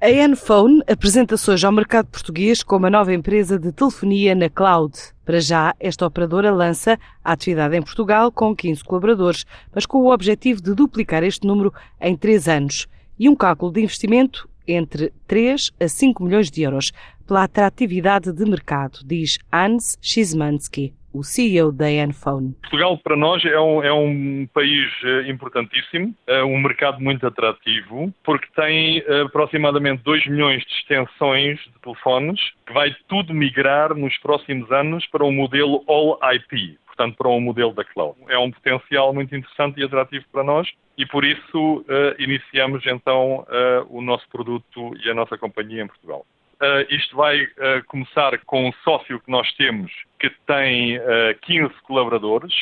A Enphone apresenta-se hoje ao mercado português como a nova empresa de telefonia na cloud. Para já, esta operadora lança a atividade em Portugal com 15 colaboradores, mas com o objetivo de duplicar este número em três anos e um cálculo de investimento entre 3 a 5 milhões de euros pela atratividade de mercado, diz Hans Szymanski o CEO da Enphone. Portugal para nós é um, é um país eh, importantíssimo, é um mercado muito atrativo, porque tem eh, aproximadamente 2 milhões de extensões de telefones, que vai tudo migrar nos próximos anos para um modelo All IP, portanto para um modelo da cloud. É um potencial muito interessante e atrativo para nós e por isso uh, iniciamos então uh, o nosso produto e a nossa companhia em Portugal. Uh, isto vai uh, começar com um sócio que nós temos que tem uh, 15 colaboradores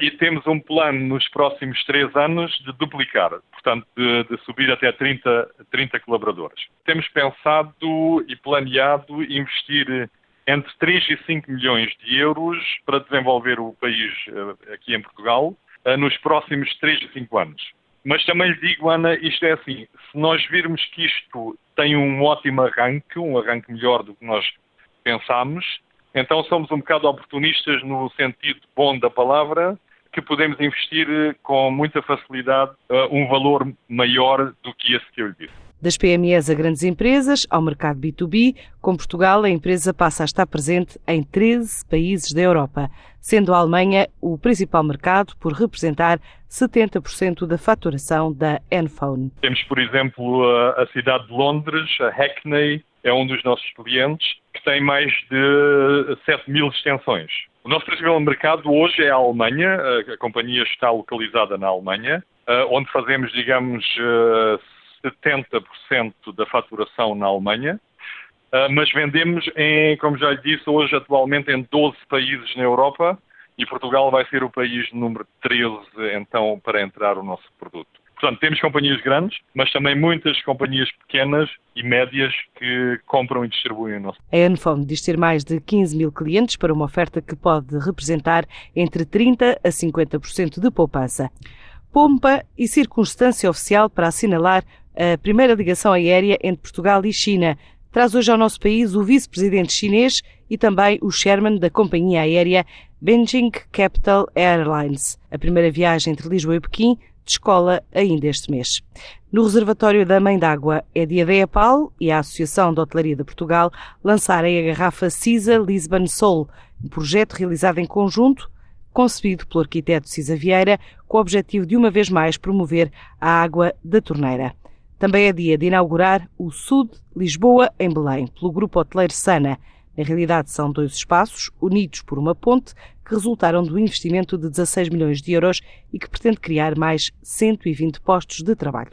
e temos um plano nos próximos três anos de duplicar, portanto, de, de, subir até 30, 30 colaboradores. Temos pensado e planeado investir entre 3 e 5 milhões de euros para desenvolver o país aqui em Portugal nos próximos 3 e 5 anos. Mas também lhe digo, Ana, isto é assim, se nós virmos que isto tem um ótimo arranque, um arranque melhor do que nós pensámos, então somos um bocado oportunistas no sentido bom da palavra, que podemos investir com muita facilidade uh, um valor maior do que esse que eu lhe disse. Das PMEs a grandes empresas, ao mercado B2B, com Portugal, a empresa passa a estar presente em 13 países da Europa, sendo a Alemanha o principal mercado por representar 70% da faturação da Enphone. Temos, por exemplo, a cidade de Londres, a Hackney, é um dos nossos clientes, que tem mais de 7 mil extensões. O nosso principal mercado hoje é a Alemanha, a companhia está localizada na Alemanha, eh, onde fazemos, digamos, eh, 70% da faturação na Alemanha, uh, mas vendemos, em, como já lhe disse, hoje atualmente em 12 países na Europa e Portugal vai ser o país número 13 então para entrar o nosso produto. Portanto, temos companhias grandes, mas também muitas companhias pequenas e médias que compram e distribuem o nosso. A Enphone diz ter mais de 15 mil clientes para uma oferta que pode representar entre 30% a 50% de poupança. Pompa e circunstância oficial para assinalar a primeira ligação aérea entre Portugal e China. Traz hoje ao nosso país o vice-presidente chinês e também o chairman da companhia aérea Beijing Capital Airlines. A primeira viagem entre Lisboa e Pequim descola ainda este mês. No reservatório da Mãe d'Água é dia da EPAL e a Associação de Hotelaria de Portugal lançarem a garrafa CISA Lisbon Soul, um projeto realizado em conjunto concebido pelo arquiteto Cisa Vieira, com o objetivo de uma vez mais promover a água da torneira. Também é dia de inaugurar o Sud Lisboa em Belém, pelo grupo hoteleiro Sana. Na realidade, são dois espaços unidos por uma ponte que resultaram do investimento de 16 milhões de euros e que pretende criar mais 120 postos de trabalho.